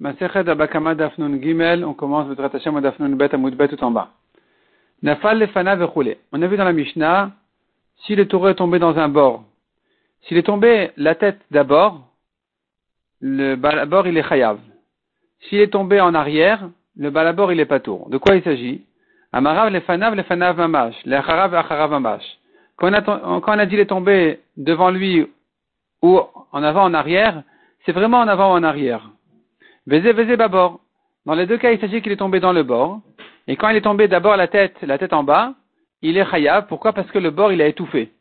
Masechet Abakama Dafnun Gimel, on commence le Hashem Dafnun Bet Amud tout en bas. Nafal Lefana Vechule. On a vu dans la Mishnah, si le taureau est tombé dans un bord, s'il est tombé la tête d'abord, le balabord il est chayav. S'il est tombé en arrière, le balabord il est pas tour. De quoi il s'agit? Amarav Lefanav Lefanav Mamash, Lecharav Acharav Mamash. Quand on a dit il est tombé devant lui ou en avant en arrière, c'est vraiment en avant ou en arrière? Vézé, vézé, babord. Dans les deux cas, il s'agit qu'il est tombé dans le bord. Et quand il est tombé d'abord la tête, la tête en bas, il est chayav. Pourquoi? Parce que le bord, il a étouffé.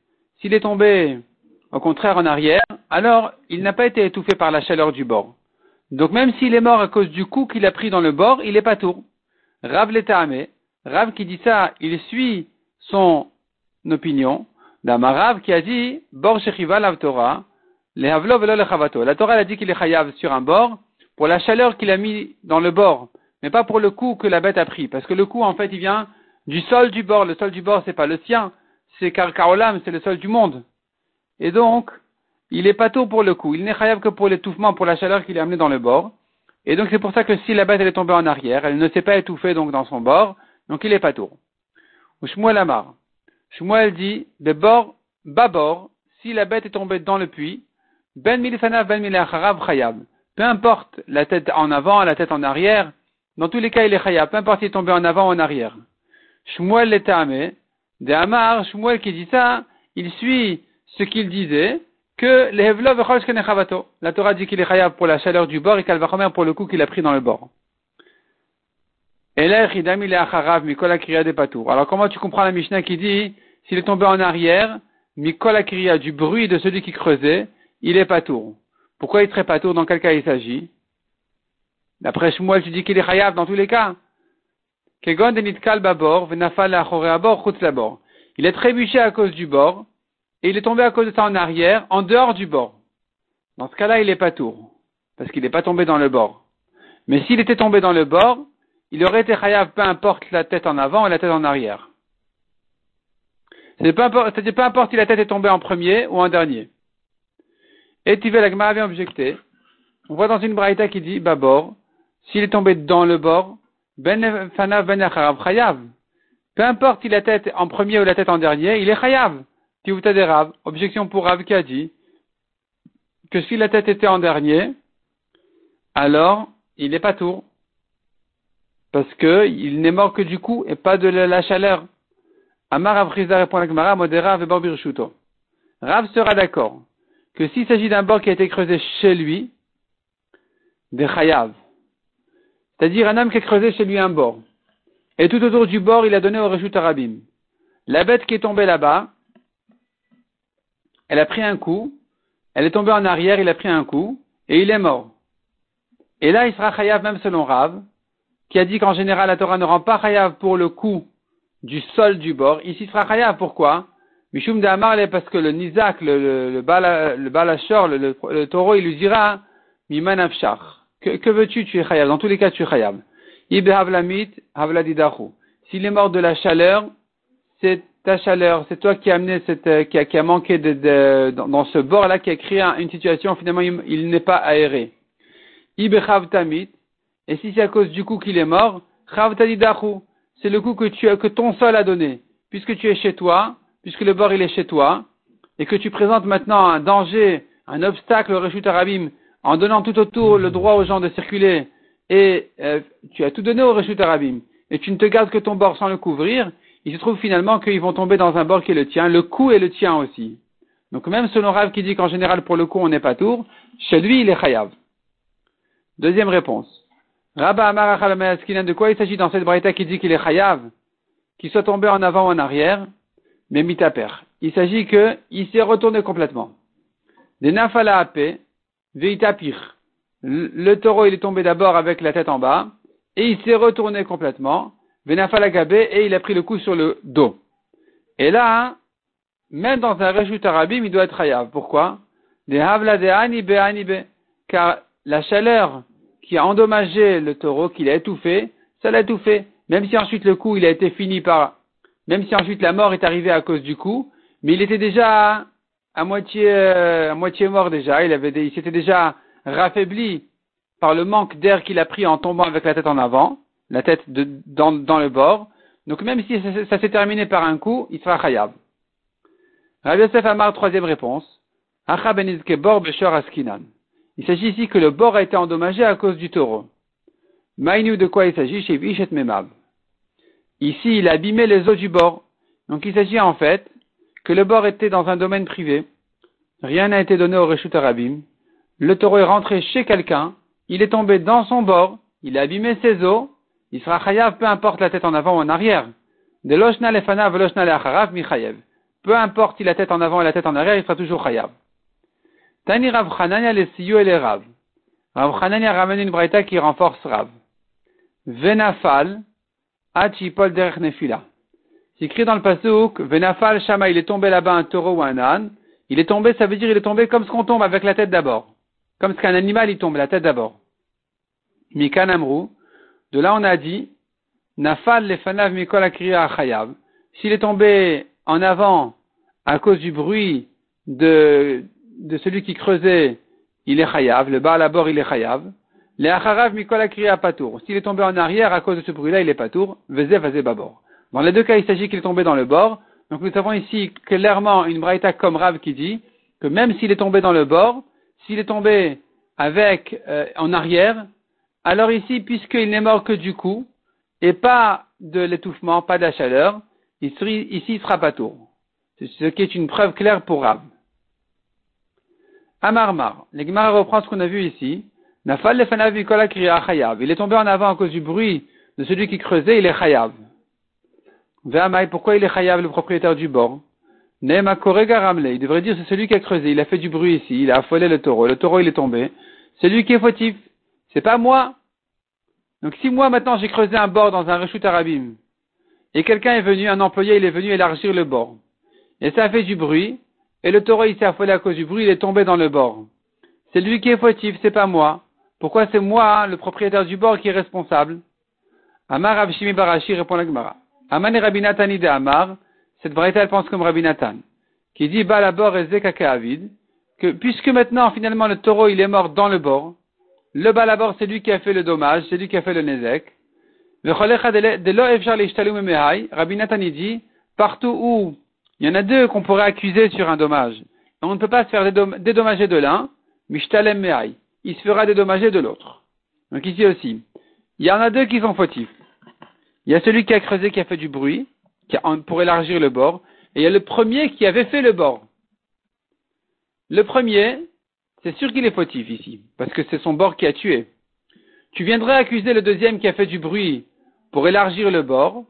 S'il est tombé, au contraire, en arrière, alors il n'a pas été étouffé par la chaleur du bord. Donc même s'il est mort à cause du coup qu'il a pris dans le bord, il est pas tour. Rav l'Etahamé, Rav qui dit ça, il suit son opinion d'Amarav qui a dit, bor shechiva lav Torah, le havlo velo le La Torah a dit qu'il est chayav sur un bord, pour la chaleur qu'il a mis dans le bord, mais pas pour le coup que la bête a pris. Parce que le coup, en fait, il vient du sol du bord. Le sol du bord, c'est pas le sien, c'est Karkaolam, c'est le sol du monde. Et donc, il est pas tôt pour le coup. Il n'est chayav que pour l'étouffement, pour la chaleur qu'il a amené dans le bord. Et donc, c'est pour ça que si la bête est tombée en arrière, elle ne s'est pas étouffée donc dans son bord, donc il est pas tôt. Ou Shmuel Amar. Shmuel dit, de bord, bord, si la bête est tombée dans le puits, ben milifanav ben milacharav chayav peu importe la tête en avant, la tête en arrière, dans tous les cas il est chaya, peu importe s'il est tombé en avant ou en arrière. Shmuel l'était de Amar, Shmuel qui dit ça, il suit ce qu'il disait, que les La Torah dit qu'il est chaya pour la chaleur du bord et va pour le coup qu'il a pris dans le bord. Alors comment tu comprends la Mishnah qui dit, s'il est tombé en arrière, Mikola Kriya, du bruit de celui qui creusait, il est patour. Pourquoi il serait pas tour Dans quel cas il s'agit? D'après Shmuel, tu dis qu'il est chayav dans tous les cas. Il est trébuché à cause du bord, et il est tombé à cause de ça en arrière, en dehors du bord. Dans ce cas-là, il est pas tour, parce qu'il n'est pas tombé dans le bord. Mais s'il était tombé dans le bord, il aurait été chayav, peu importe la tête en avant et la tête en arrière. C'est-à-dire peu importe si la tête est tombée en premier ou en dernier. Et Tivel Agma avait objecté. On voit dans une braïta qui dit, Babor, s'il est tombé dans le bord, Ben Fanav Ben Chayav. Peu importe si la tête en premier ou la tête en dernier, il est Chayav. Tivuta des Rav. Objection pour Rav qui a dit que si la tête était en dernier, alors il n'est pas tour. Parce que il n'est mort que du coup et pas de la chaleur. Amar Avriza répond à Gmara, Modera. Rav sera d'accord que s'il s'agit d'un bord qui a été creusé chez lui, des chayav, c'est-à-dire un homme qui a creusé chez lui un bord, et tout autour du bord, il a donné au Reshut Arabim. La bête qui est tombée là-bas, elle a pris un coup, elle est tombée en arrière, il a pris un coup, et il est mort. Et là, il sera chayav même selon Rav, qui a dit qu'en général, la Torah ne rend pas chayav pour le coup du sol du bord. Ici, il sera chayav, pourquoi? Mishum de Amar, parce que le Nizak, le, le, le, le balachor, le, le, taureau, il lui dira, Miman Afshar. Que, que veux-tu, tu es chayab. Dans tous les cas, tu es chayab. Ibe Havlamit, Havladidahu. S'il est mort de la chaleur, c'est ta chaleur, c'est toi qui as amené cette, euh, qui a, qui a manqué de, de dans, ce bord-là, qui a créé une situation, finalement, il, n'est pas aéré. Ibe Havtamit. Et si c'est à cause du coup qu'il est mort, Havtadidahu. C'est le coup que tu, que ton sol a donné. Puisque tu es chez toi, puisque le bord il est chez toi, et que tu présentes maintenant un danger, un obstacle au Réchut Arabim, en donnant tout autour le droit aux gens de circuler, et euh, tu as tout donné au Réchut Arabim, et tu ne te gardes que ton bord sans le couvrir, il se trouve finalement qu'ils vont tomber dans un bord qui est le tien, le coup est le tien aussi. Donc même selon Rav qui dit qu'en général pour le coup on n'est pas tour, chez lui il est chayav. Deuxième réponse. Rabba Amar de quoi il s'agit dans cette braïta qui dit qu'il est chayav, qu'il soit tombé en avant ou en arrière? Mais mitaper. Il s'agit que il s'est retourné complètement. Le taureau, il est tombé d'abord avec la tête en bas, et il s'est retourné complètement, venafala gabé, et il a pris le coup sur le dos. Et là, même dans un rejut arabim, il doit être hayav. Pourquoi? Des havla de. Car la chaleur qui a endommagé le taureau, qu'il a étouffé, ça l'a étouffé. Même si ensuite le coup, il a été fini par même si ensuite la mort est arrivée à cause du coup, mais il était déjà à moitié, euh, mort déjà, il s'était déjà raffaibli par le manque d'air qu'il a pris en tombant avec la tête en avant, la tête dans, le bord. Donc même si ça, s'est terminé par un coup, il sera khayab. Rabbi Yosef Amar, troisième réponse. Il s'agit ici que le bord a été endommagé à cause du taureau. Maïnu de quoi il s'agit? Chez Vishet Memab. Ici, il a abîmé les eaux du bord. Donc il s'agit en fait que le bord était dans un domaine privé. Rien n'a été donné au Reshut Arabim. Le taureau est rentré chez quelqu'un. Il est tombé dans son bord. Il a abîmé ses eaux. Il sera chayav, peu importe la tête en avant ou en arrière. De lefana leacharav michayev. Peu importe a la tête en avant et la tête en arrière, il sera toujours chayav. Tani Rav Chanania le siyu et les Rav. Rav Chanania ramène une braïta qui renforce Rav. Venafal, Achipol derech nefila. C'est écrit dans le pasuk, Venafal Shama, il est tombé là-bas un taureau ou un âne. Il est tombé, ça veut dire il est tombé comme ce qu'on tombe avec la tête d'abord. Comme ce qu'un animal il tombe, la tête d'abord. Mikan Amrou. De là on a dit, Nafal lefanav mikol akriya achayav. S'il est tombé en avant à cause du bruit de, de celui qui creusait, il est chayav. Le bas à la bord, il est chayav. Les acharav mikol akriya patour. S'il est tombé en arrière à cause de ce bruit-là, il est patour. Veze babor. Dans les deux cas, il s'agit qu'il est tombé dans le bord. Donc nous avons ici clairement une braïta comme Rav qui dit que même s'il est tombé dans le bord, s'il est tombé avec euh, en arrière, alors ici, puisqu'il n'est mort que du coup, et pas de l'étouffement, pas de la chaleur, ici il sera pas tour. Ce qui est une preuve claire pour Rav. Amarmar, l'Egmara reprend ce qu'on a vu ici. Il est tombé en avant à cause du bruit de celui qui creusait, il est chayav pourquoi il est chayav, le propriétaire du bord? Il devrait dire c'est celui qui a creusé, il a fait du bruit ici, il a affolé le taureau, le taureau il est tombé. C'est lui qui est fautif, c'est pas moi. Donc si moi maintenant j'ai creusé un bord dans un rechut arabim, et quelqu'un est venu, un employé il est venu élargir le bord, et ça a fait du bruit, et le taureau il s'est affolé à cause du bruit, il est tombé dans le bord. C'est lui qui est fautif, c'est pas moi. Pourquoi c'est moi, le propriétaire du bord, qui est responsable Amar Abshimi Barashi répond la Gemara. Aman et Rabbi de Amar, cette variété elle pense comme Rabbi Nathan, qui dit Balabor et Avid, que puisque maintenant finalement le taureau il est mort dans le bord, le Balabor c'est lui qui a fait le dommage, c'est lui qui a fait le Nezek. Rabbi Nathan dit, partout où il y en a deux qu'on pourrait accuser sur un dommage, on ne peut pas se faire dédommager de l'un, Mishtalem Mehai, il se fera dédommager de l'autre. Donc ici aussi, il y en a deux qui sont fautifs. Il y a celui qui a creusé, qui a fait du bruit, pour élargir le bord, et il y a le premier qui avait fait le bord. Le premier, c'est sûr qu'il est fautif ici, parce que c'est son bord qui a tué. Tu viendrais accuser le deuxième qui a fait du bruit pour élargir le bord.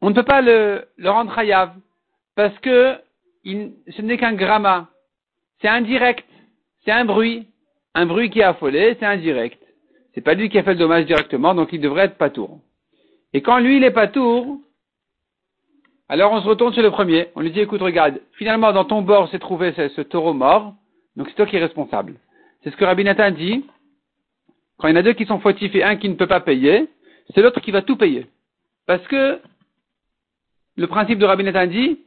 On ne peut pas le, rendre hayav, parce que ce n'est qu'un gramma. C'est indirect. C'est un bruit. Un bruit qui a affolé, c'est indirect. C'est pas lui qui a fait le dommage directement, donc il devrait être pas tour. Et quand lui, il est pas tour, alors on se retourne sur le premier. On lui dit, écoute, regarde, finalement, dans ton bord s'est trouvé ce, taureau mort, donc c'est toi qui es responsable. C'est ce que Rabbi Nathan dit. Quand il y en a deux qui sont fautifs et un qui ne peut pas payer, c'est l'autre qui va tout payer. Parce que le principe de Rabbi Nathan dit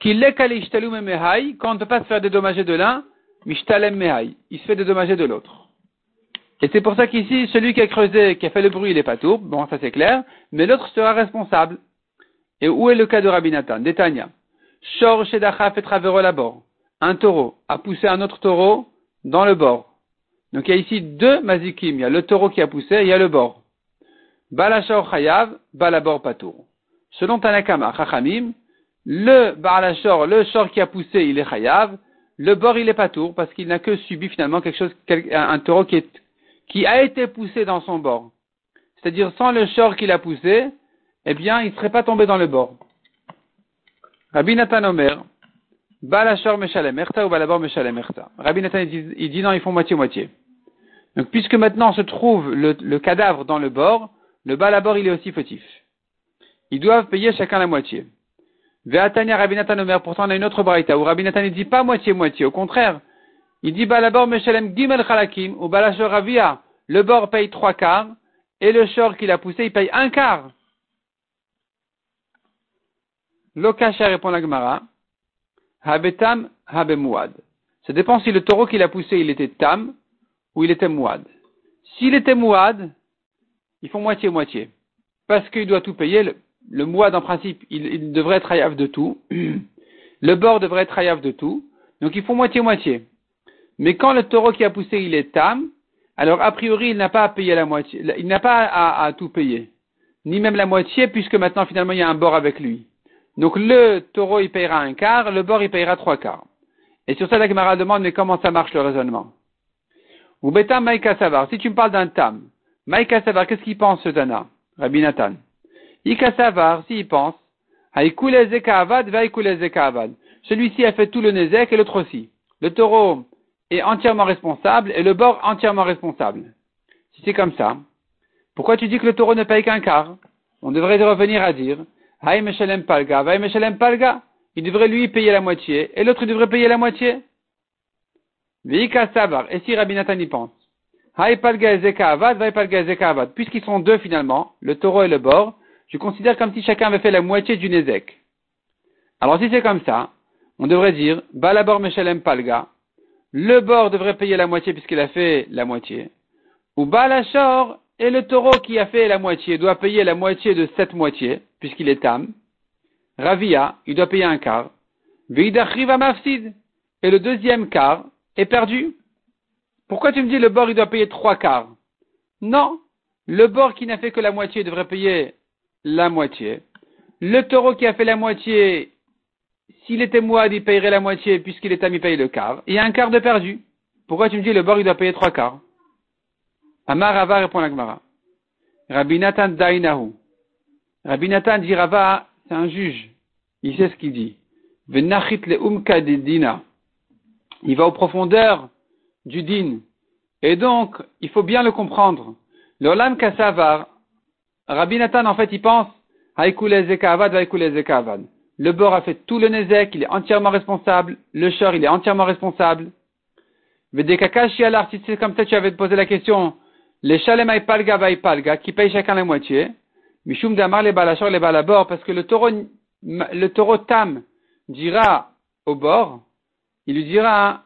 qu'il est quand on ne peut pas se faire dédommager de l'un, mishtalem mehai. Il se fait dédommager de l'autre. Et c'est pour ça qu'ici, celui qui a creusé, qui a fait le bruit, il n'est pas tout. Bon, ça c'est clair. Mais l'autre sera responsable. Et où est le cas de Rabbi Nathan? Détania. Shor Shedacha fait travers la bord. Un taureau a poussé un autre taureau dans le bord. Donc il y a ici deux mazikim. Il y a le taureau qui a poussé et il y a le bord. Balashor Chayav, Balabor Patour. Selon Tanakama, Chachamim, le Balashor, le shor qui a poussé, il est Chayav. Le bord, il est Patour parce qu'il n'a que subi finalement quelque chose, un taureau qui a été poussé dans son bord, c'est-à-dire sans le short qu'il a poussé, eh bien, il ne serait pas tombé dans le bord. Rabbi Nathan Omer, Balashor Meshalem Erta ou Balabor Meshalem Erta. Rabbi Nathan, il dit, non, ils font moitié-moitié. Donc, puisque maintenant se trouve le, cadavre dans le bord, le Balabor, il est aussi fautif. Ils doivent payer chacun la moitié. Ve'atania Rabbi Nathan Omer, pourtant on a une autre braïta où Rabbi Nathan ne dit pas moitié-moitié, au contraire, il dit Balabor Meshalem Gimel Chalakim ou Balashor. Le bord paye trois quarts et le short qu'il a poussé, il paye un quart. Lokasha répond la Gemara. Habetam habemouad. Ça dépend si le taureau qu'il a poussé, il était tam ou il était mouad. S'il était mouad, ils font moitié-moitié. Parce qu'il doit tout payer. Le, mouad, en principe, il, devrait être hayav de tout. Le bord devrait être hayav de tout. Donc ils font moitié-moitié. Mais quand le taureau qui a poussé, il est tam, alors a priori, il n'a pas à payer la moitié. Il n'a pas à, tout payer. Ni même la moitié, puisque maintenant, finalement, il y a un bord avec lui. Donc le taureau, il payera un quart, le bord, il payera trois quarts. Et sur ça, la Gemara demande, mais comment ça marche le raisonnement? Ou beta maïka savar. Si tu me parles d'un tam, maïka savar, qu'est-ce qu'il pense ce Dana? Rabbi Nathan. Ika savar, s'il pense, celui-ci a fait tout le nezek et l'autre aussi. Le taureau est entièrement responsable et le bord entièrement responsable. Si c'est comme ça, pourquoi tu dis que le taureau ne paye qu'un quart? On devrait revenir à dire, Palga, Palga. Il devrait lui payer la moitié et l'autre devrait payer la moitié. Et si Rabbi Nathan y pense. Puisqu'ils sont deux finalement, le taureau et le bord, je considère comme si chacun avait fait la moitié du Nezek. Alors si c'est comme ça, on devrait dire Balabor Meshalem Palga. Le bord devrait payer la moitié puisqu'il a fait la moitié. Ou Balachor et le taureau qui a fait la moitié doit payer la moitié de cette moitié puisqu'il est tam. Ravia, il doit payer un quart. Veidachriva Mafsid. Et le deuxième quart est perdu. Pourquoi tu me dis le bord il doit payer trois quarts? Non. Le bord qui n'a fait que la moitié devrait payer la moitié. Le taureau qui a fait la moitié, s'il était moide, il payerait la moitié, puisqu'il est ami, paye le quart. Il y a un quart de perdu. Pourquoi tu me dis le bord, il doit payer trois quarts Amar Rava répond la Gemara. Rabbi Nathan Dainahu. Rabbi Nathan dit Rava, c'est un juge. Il sait ce qu'il dit. Venachit le umka dina. Il va aux profondeurs du din. Et donc, il faut bien le comprendre. Le olam kasavar, Rabbi Nathan, en fait, il pense, le bord a fait tout le nezek, il est entièrement responsable. Le shor, il est entièrement responsable. si c'est comme ça, tu avais posé la question, les shalem palga palga, qui paye chacun la moitié. Mishum damar les balachor les balabor, parce que le taureau, le taureau tam dira au bord, il lui dira,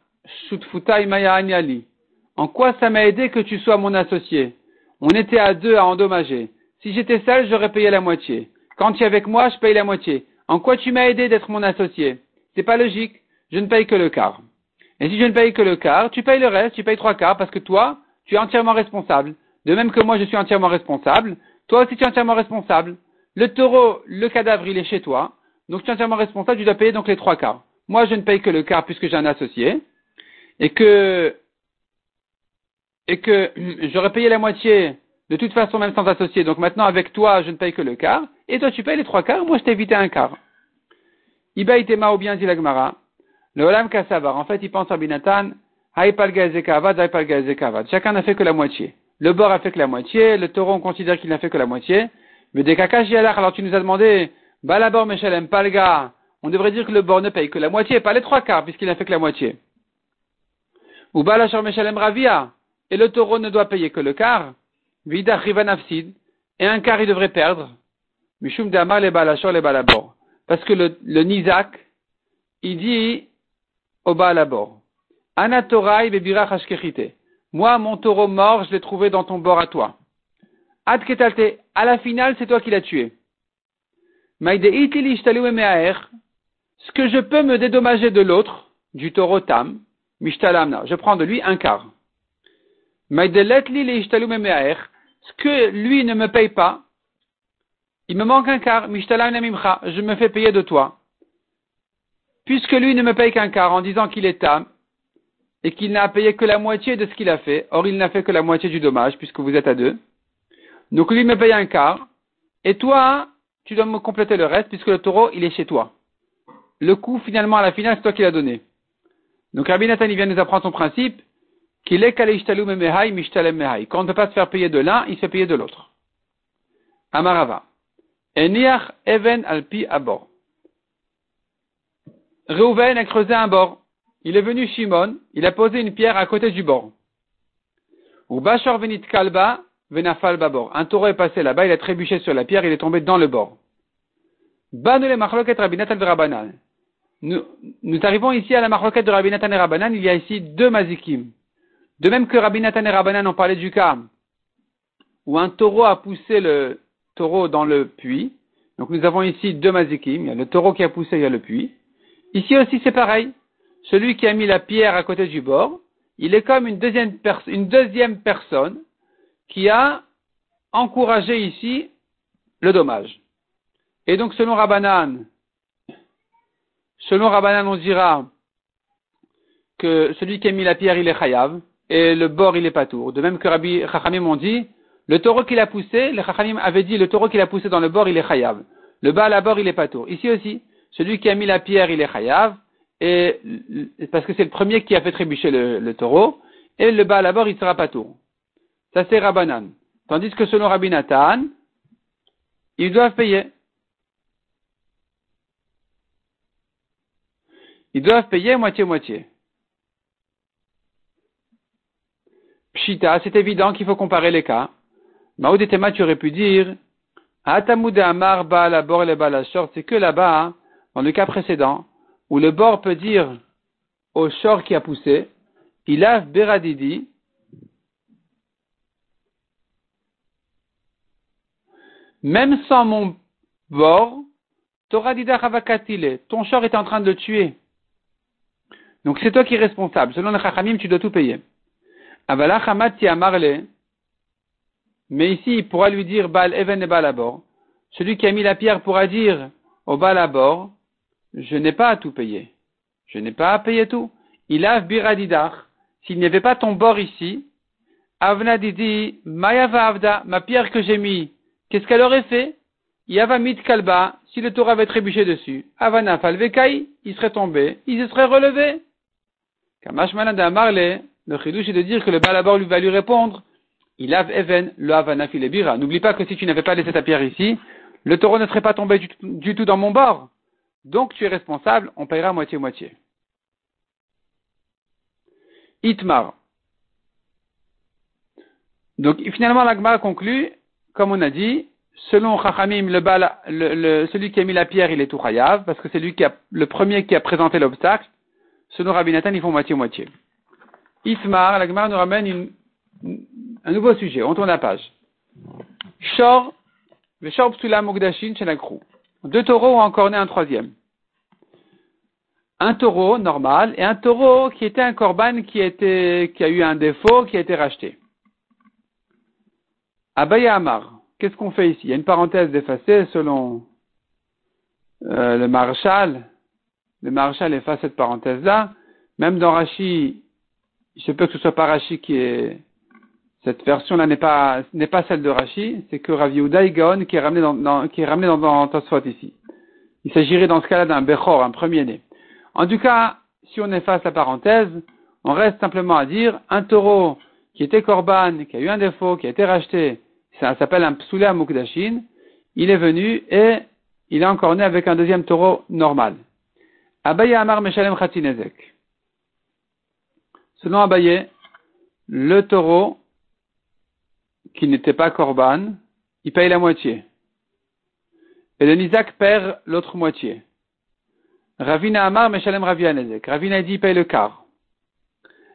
En quoi ça m'a aidé que tu sois mon associé? On était à deux à endommager. Si j'étais seul, j'aurais payé la moitié. Quand tu es avec moi, je paye la moitié. En quoi tu m'as aidé d'être mon associé? C'est pas logique. Je ne paye que le quart. Et si je ne paye que le quart, tu payes le reste, tu payes trois quarts parce que toi, tu es entièrement responsable. De même que moi, je suis entièrement responsable. Toi aussi, tu es entièrement responsable. Le taureau, le cadavre, il est chez toi. Donc, tu es entièrement responsable, tu dois payer donc les trois quarts. Moi, je ne paye que le quart puisque j'ai un associé. Et que, et que j'aurais payé la moitié de toute façon, même sans associé. Donc maintenant, avec toi, je ne paye que le quart. Et toi, tu payes les trois quarts. Moi, je t'ai évité un quart. Iba itema ou bien dit l'agmara. Le olam kasavar. En fait, il pense à Binatan. Chacun n'a fait que la moitié. Le bord a fait que la moitié. Le taureau, on considère qu'il n'a fait que la moitié. Mais des kakash alors tu nous as demandé, balabor meshalem palga. On devrait dire que le bord ne paye que la moitié, pas les trois quarts, puisqu'il n'a fait que la moitié. Ou balachor meshalem ravia. Et le taureau ne doit payer que le quart. Vida et un quart il devrait perdre. Mishum Damar les balachor les balabor. Parce que le, le Nizak, il dit au balabor. Anatorai bebirach ashkechite. Moi, mon taureau mort, je l'ai trouvé dans ton bord à toi. Ad ketalte. À la finale, c'est toi qui l'as tué. Ce que je peux me dédommager de l'autre, du taureau tam, mishtalamna, je prends de lui un quart ce que lui ne me paye pas, il me manque un quart, je me fais payer de toi. Puisque lui ne me paye qu'un quart en disant qu'il est tam, et qu'il n'a payé que la moitié de ce qu'il a fait, or il n'a fait que la moitié du dommage, puisque vous êtes à deux. Donc lui me paye un quart, et toi, tu dois me compléter le reste, puisque le taureau, il est chez toi. Le coup, finalement, à la finale, c'est toi qui l'as donné. Donc Rabbi Nathan, il vient nous apprendre son principe, qu'il est Quand on ne peut pas se faire payer de l'un, il se fait payer de l'autre. Amarava. Eniach even alpi abor. Reuven a creusé un bord. Il est venu Shimon, il a posé une pierre à côté du bord. Ou venit kalba venafal babor. Un taureau est passé là-bas, il a trébuché sur la pierre, il est tombé dans le bord. Machloket rabinat al Nous, nous arrivons ici à la machloket de rabinat et rabanan, il y a ici deux mazikim. De même que Rabbi Nathan et Rabbanan ont parlé du cas où un taureau a poussé le taureau dans le puits. Donc nous avons ici deux mazikim. Il y a le taureau qui a poussé, il y a le puits. Ici aussi c'est pareil. Celui qui a mis la pierre à côté du bord, il est comme une deuxième, une deuxième personne qui a encouragé ici le dommage. Et donc selon Rabbanan, selon Rabbanan on dira que celui qui a mis la pierre il est chayav et le bord il est pas tour. De même que Rabbi Chachamim ont dit, le taureau qu'il a poussé, les Chachamim avaient dit le taureau qu'il a poussé dans le bord il est chayav. Le bas à la bord il est pas tour. Ici aussi, celui qui a mis la pierre il est chayav et parce que c'est le premier qui a fait trébucher le, taureau et le bas à la bord il sera pas tour. Ça c'est Rabbanan. Tandis que selon Rabbi Nathan, ils doivent payer. Ils doivent payer moitié-moitié. C'est évident qu'il faut comparer les cas. Maoudetema, tu aurais pu dire, Atamoud Amar la bord et le short, c'est que là-bas, hein, dans le cas précédent, où le bord peut dire au short qui a poussé, il a beradidi, même sans mon bord, ton short est en train de le tuer. Donc c'est toi qui es responsable. Selon le Chachamim, tu dois tout payer. Mais ici, il pourra lui dire Bal Even et Balabor. Celui qui a mis la pierre pourra dire au Balabor, je n'ai pas à tout payer. Je n'ai pas à payer tout. Il a biradidar. S'il n'y avait pas ton bord ici, Avna didi, Mayava Avda, ma pierre que j'ai mis, qu'est-ce qu'elle aurait fait? Yava mit kalba, si le tour avait trébuché dessus, Avana falvekai, il serait tombé, il se serait relevé. Kamash marle, le chidouche est de dire que le balabor lui va lui répondre, il a even le havana filebira. N'oublie pas que si tu n'avais pas laissé ta pierre ici, le taureau ne serait pas tombé du, tout dans mon bord. Donc tu es responsable, on payera moitié-moitié. Itmar. Donc finalement l'agma conclut, comme on a dit, selon Chachamim, le, celui qui a mis la pierre, il est tout parce que c'est lui qui a, le premier qui a présenté l'obstacle. Selon Rabbi Nathan, ils font moitié-moitié. Ismar, la Gemara nous ramène un nouveau sujet. On tourne la page. Shor, le Shor Psula Mugdashin Chenakru. Deux taureaux ont encore né un troisième. Un taureau normal et un taureau qui était un korban qui, qui a eu un défaut, qui a été racheté. Abaya Amar. Qu'est-ce qu'on fait ici? Il y a une parenthèse effacée selon euh, le maréchal. Le maréchal efface cette parenthèse-là. Même dans Rashi, il se peut que ce soit pas Rashi qui est, cette version-là n'est pas, n'est pas celle de Rashi, c'est que Rav Yehuda qui est ramené dans, qui est ramené dans, dans Tosfot ici. Il s'agirait dans ce cas-là d'un Bechor, un premier-né. En tout cas, si on efface la parenthèse, on reste simplement à dire un taureau qui était korban, qui a eu un défaut, qui a été racheté, ça s'appelle un psoulé mukdashin, il est venu et il est encore né avec un deuxième taureau normal. Abaye Amar Meshalem Khatinezek. Selon Abaye, le taureau qui n'était pas Corban, il paye la moitié. Et le Nizak perd l'autre moitié. Ravina Amar Meshalem Ravianezek. Ravina dit il paye le quart.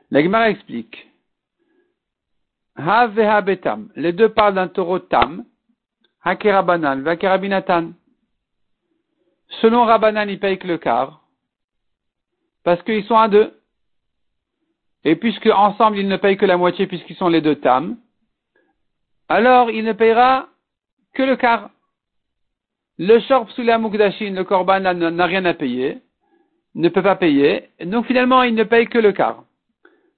L'Egmara explique. Ha betam. Les deux parlent d'un taureau tam. Hakerabanan, Vakerabinatan. Selon Rabanan, il paye que le quart. Parce qu'ils sont à deux. Et puisque ensemble ils ne payent que la moitié puisqu'ils sont les deux tam, alors il ne payera que le quart. Le shorp sous la mukdashin, le korban n'a rien à payer, ne peut pas payer, donc finalement il ne paye que le quart.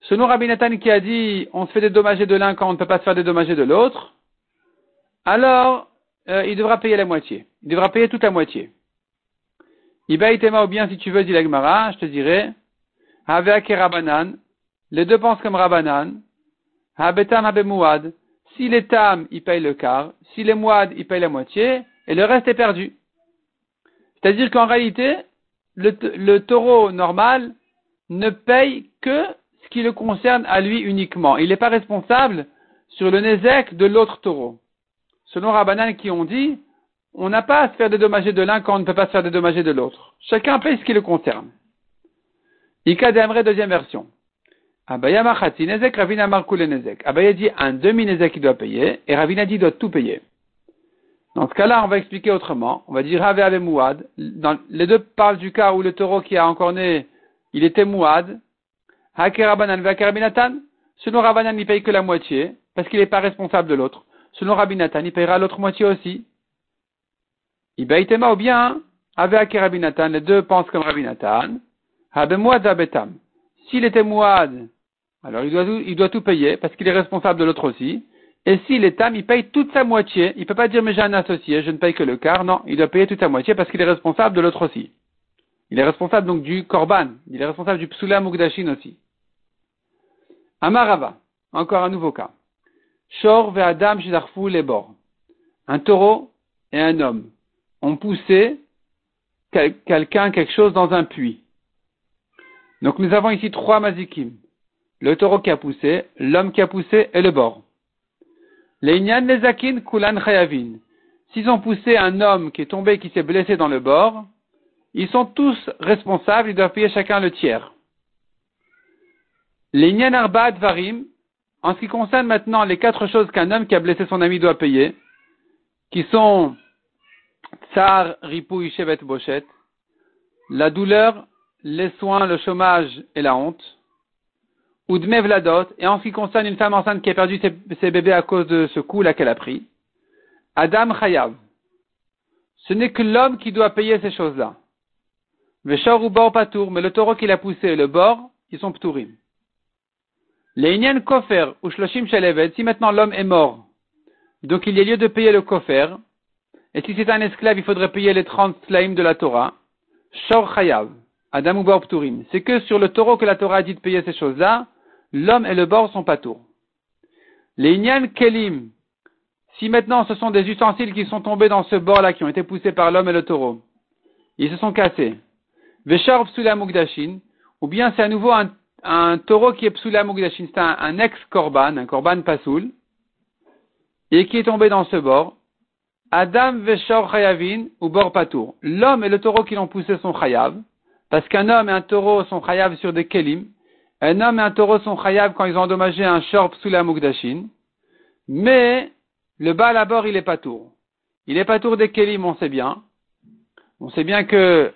Selon Rabbi Nathan qui a dit on se fait dédommager de l'un quand on ne peut pas se faire dédommager de l'autre, alors euh, il devra payer la moitié. Il devra payer toute la moitié. Ibaïtema ou bien si tu veux, dit l'Agmara, je te dirais, Haveak et Rabanan, les deux pensent comme Rabbanan. Habetam habemouad. Si les tam, ils payent le quart. Si les mouad, ils payent la moitié. Et le reste est perdu. C'est-à-dire qu'en réalité, le, taureau normal ne paye que ce qui le concerne à lui uniquement. Il n'est pas responsable sur le nezek de l'autre taureau. Selon Rabbanan qui ont dit, on n'a pas à se faire dédommager de l'un quand on ne peut pas se faire dédommager de l'autre. Chacun paye ce qui le concerne. Ika deuxième version. Abaya machati nezek, Ravina markoule nezek. Abaya dit un demi-nezek qu'il doit payer, et Ravina dit doit tout payer. Dans ce cas-là, on va expliquer autrement. On va dire Rave Ave Mouad. Dans, les deux parlent du cas où le taureau qui a encore né, il était Mouad. Hakerabanan Vakarabinatan. Selon Rabanan, il paye que la moitié, parce qu'il n'est pas responsable de l'autre. Selon Rabinatan, il payera l'autre moitié aussi. Ibaitema ou bien, Ave Hakirabinatan, les deux pensent comme Rabinatan. Habe Mouad Zabetam. S'il était Mouad, alors il doit, tout payer, parce qu'il est responsable de l'autre aussi. Et si l'État, il paye toute sa moitié, il ne peut pas dire mais j'ai un associé, je ne paye que le quart. Non, il doit payer toute sa moitié parce qu'il est responsable de l'autre aussi. Il est responsable donc du korban, il est responsable du psula mugdashin aussi. Amarava, encore un nouveau cas. Shor ve Adam les bords. Un taureau et un homme ont poussé quelqu'un, quelque chose dans un puits. Donc nous avons ici trois mazikim. Le taureau qui a poussé, l'homme qui a poussé et le bord. Les Inyan Nezakin Kulan Chayavin. S'ils ont poussé un homme qui est tombé, qui s'est blessé dans le bord, ils sont tous responsables, ils doivent payer chacun le tiers. Les Inyan Arba Varim, en ce qui concerne maintenant les quatre choses qu'un homme qui a blessé son ami doit payer, qui sont Tsar, Ripou, Ishevet, Bochet, la douleur, les soins, le chômage et la honte, ou de et en ce qui concerne une femme enceinte qui a perdu ses, bébés à cause de ce coup-là qu'elle a pris, Adam Chayav. Ce n'est que l'homme qui doit payer ces choses-là. Ou mais le taureau qui l'a poussé et le bord, ils sont ptourim. Les kofer ou shloshim si maintenant l'homme est mort, donc il y a lieu de payer le kofer, et si c'est un esclave, il faudrait payer les 30 slaim de la Torah, shor chayav, Adam ou. C'est que sur le taureau que la Torah a dit de payer ces choses-là, l'homme et le bord sont pas tours. Les Inyan Kelim, si maintenant ce sont des ustensiles qui sont tombés dans ce bord-là, qui ont été poussés par l'homme et le taureau, ils se sont cassés. Vesharv Mugdashin, ou bien c'est à nouveau un, taureau qui est Psula Mugdashin, c'est un, ex-korban, un korban pasoul, et qui est tombé dans ce bord. Adam Veshor Chayavin ou bord patour. L'homme et le taureau qui l'ont poussé sont chayav, parce qu'un homme et un taureau sont chayav sur des kelim, un homme et un taureau sont chayav quand ils ont endommagé un shorp sous la mugdashin. Mais le bas à bord, il est pas tour. Il est pas tour des kelim, on sait bien. On sait bien que,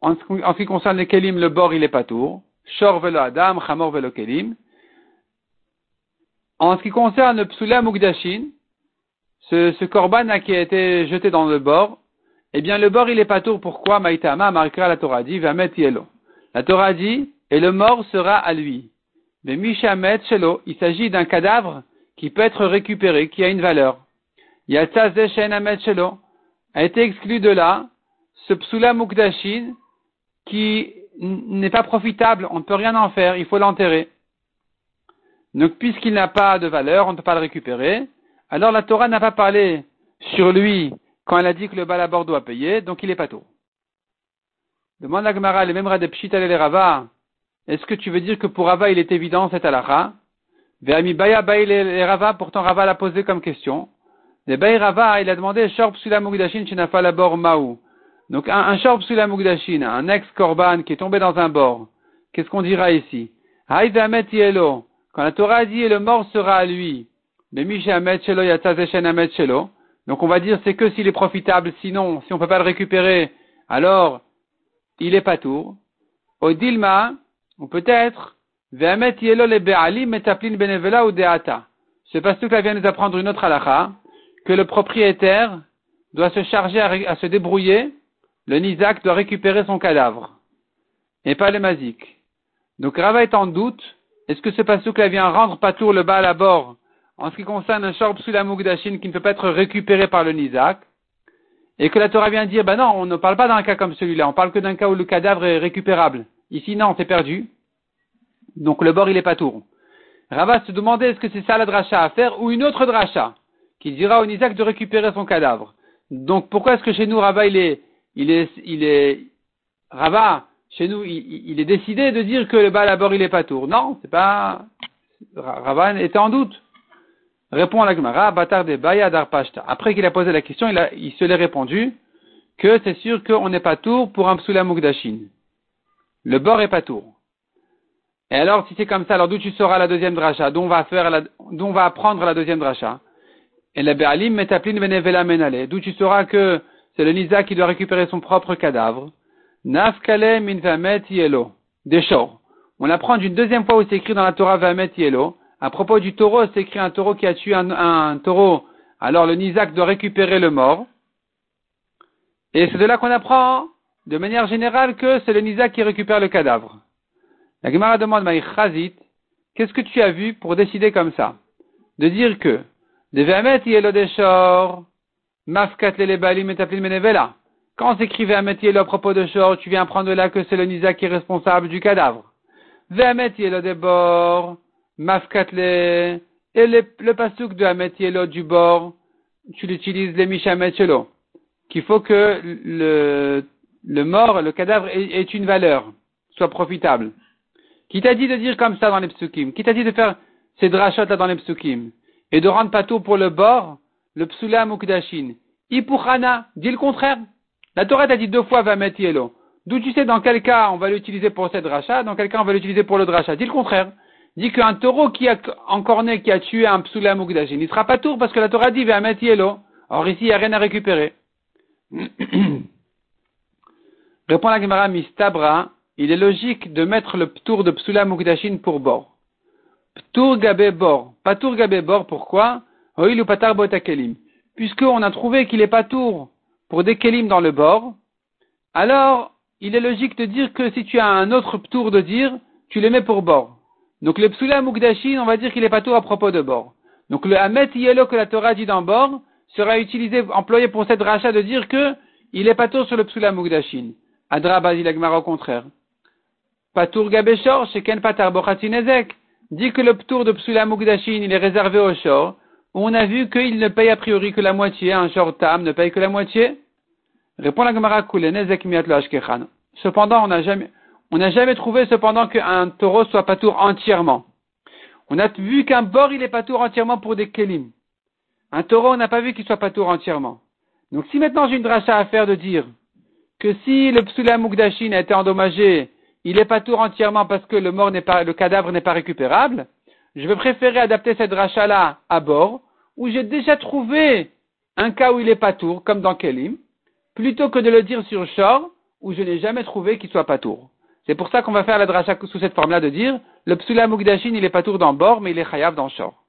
en ce qui concerne les kelim, le bord, il est pas tour. Shor velo adam, chamor velo kelim. En ce qui concerne le psula mugdashin, ce, ce korban qui a été jeté dans le bord, eh bien, le bord, il est pas tour. Pourquoi? Maïtama, marquera la Torah dit, va mettre. La Torah dit, et le mort sera à lui. Mais Mishamet Shelo, il s'agit d'un cadavre qui peut être récupéré, qui a une valeur. Amet Shelo a été exclu de là ce psula mukdashin qui n'est pas profitable, on ne peut rien en faire, il faut l'enterrer. Donc puisqu'il n'a pas de valeur, on ne peut pas le récupérer. Alors la Torah n'a pas parlé sur lui quand elle a dit que le balabord doit payer, donc il est pas tout. Demande à Gemara, les mêmes et Rava, est-ce que tu veux dire que pour Rava, il est évident cette halakha Baya les Rava, pourtant Rava l'a posé comme question. Les Bay Rava, il a demandé Shorb Sula Mugdashin Labor Maou. Donc un, un Shorb Sula Mugdashin, un ex-korban qui est tombé dans un bord. Qu'est-ce qu'on dira ici? Yelo. Quand la Torah dit le mort sera à lui. Donc on va dire c'est que s'il est profitable, sinon, si on ne peut pas le récupérer, alors il est pas tour. Odilma, ou peut-être, Ve'amet yelo le be'alim metaplin benevela ou deata. Ce pastouk-là vient nous apprendre une autre halakha, que le propriétaire doit se charger à, se débrouiller, le nizak doit récupérer son cadavre, et pas le mazik. Donc Rava est en doute, est-ce que ce pastouk-là vient rendre patour le bas à bord en ce qui concerne un shorb sous la mugdashin qui ne peut pas être récupéré par le nizak, et que la Torah vient dire, ben non, on ne parle pas d'un cas comme celui-là, on parle que d'un cas où le cadavre est récupérable. Ici, non, c'est perdu. Donc le bord, il est pas tour. Rava se demandait est-ce que c'est ça la dracha à faire ou une autre dracha qui dira au Nizak de récupérer son cadavre. Donc pourquoi est-ce que chez nous Rava il est, il est, il est, Rava chez nous il, est décidé de dire que le bas bord il est pas tour? Non, c'est pas. Rava était en doute. Répond à la Gemara, Batar de Baya Darpashta. Après qu'il a posé la question, il, a, il se l'est répondu que c'est sûr qu'on n'est pas tour pour un psula mugdashin. Le bord est pas tour. Et alors, si c'est comme ça, alors d'où tu sauras la deuxième dracha? D'où on va faire la, d'où on va apprendre la deuxième dracha? Et la Be'alim metaplin benevela menale. D'où tu sauras que c'est le Nisa qui doit récupérer son propre cadavre. Nafkale min vamet yelo. Des On apprend d'une deuxième fois où c'est écrit dans la Torah vamet yelo. À propos du taureau, c'est écrit un taureau qui a tué un, un taureau. Alors le Nizak doit récupérer le mort. Et c'est de là qu'on apprend, de manière générale, que c'est le Nizak qui récupère le cadavre. La Gemara demande, Chazit, qu'est-ce que tu as vu pour décider comme ça? De dire que, mafkat menevela. Quand on s'écrit Ve'amet yelo à propos de Shor, tu viens prendre là que c'est le Nizak qui est responsable du cadavre. Ve'amet yelo debor, mafkat le, et le, le pasuk de Hamet yelo du bord, tu l'utilises les mishamet yelo. Qu'il faut que le, le mort, le cadavre ait, une valeur, soit profitable. Qui t'a dit de dire comme ça dans les psukim? Qui t'a dit de faire ces drachot là dans les psukim? Et de rendre pas tout pour le bord, le psulam ou kudashin? Ipuchana, dis le contraire. La Torah t'a dit deux fois va mettre yelo. D'où tu sais dans quel cas on va l'utiliser pour cette dracha, dans quel cas on va l'utiliser pour le dracha? Dis le contraire. Dis qu'un taureau qui a encorné, qui a tué un psulam ou kudashin, il sera pas tour parce que la Torah dit va mettre yelo. Or ici, il n'y a rien à récupérer. Répond la Gemara Mistabra, il est logique de mettre le ptour de Psula Mukdashin pour bord. Ptour Gabé bord. Patour Gabé bord, pourquoi? Oil ou Patar Botakelim. Puisqu'on a trouvé qu'il est Patour pour des Kelim dans le bord, alors il est logique de dire que si tu as un autre ptour de dire, tu le mets pour bord. Donc le Psula Mukdashin, on va dire qu'il est Patour à propos de bord. Donc le Hamet Yelo que la Torah dit dans bord sera utilisé, employé pour cette rachat de dire que il est Patour sur le Psula Mukdashin. Adra Bazil au contraire. Patour Gabeshor, Sheken Patar Bochatinezek, dit que le tour de Psula Mugdashin, il est réservé au short. On a vu qu'il ne paye a priori que la moitié, un short tam ne paye que la moitié. Répond la Gemara Nezek Cependant, on n'a jamais, on n'a jamais trouvé cependant qu'un taureau soit patour entièrement. On a vu qu'un bord, il est patour entièrement pour des kelim. Un taureau, on n'a pas vu qu'il soit patour entièrement. Donc si maintenant j'ai une dracha à faire de dire que si le psula mugdashin a été endommagé il est pas tour entièrement parce que le cadavre n'est pas récupérable, je vais préférer adapter cette rachat-là à bord, où j'ai déjà trouvé un cas où il est pas tour, comme dans Kelim, plutôt que de le dire sur shore, où je n'ai jamais trouvé qu'il soit pas tour. C'est pour ça qu'on va faire la dracha sous cette forme-là de dire, le psula mugdashin, il est pas tour dans bord, mais il est chayav dans shore.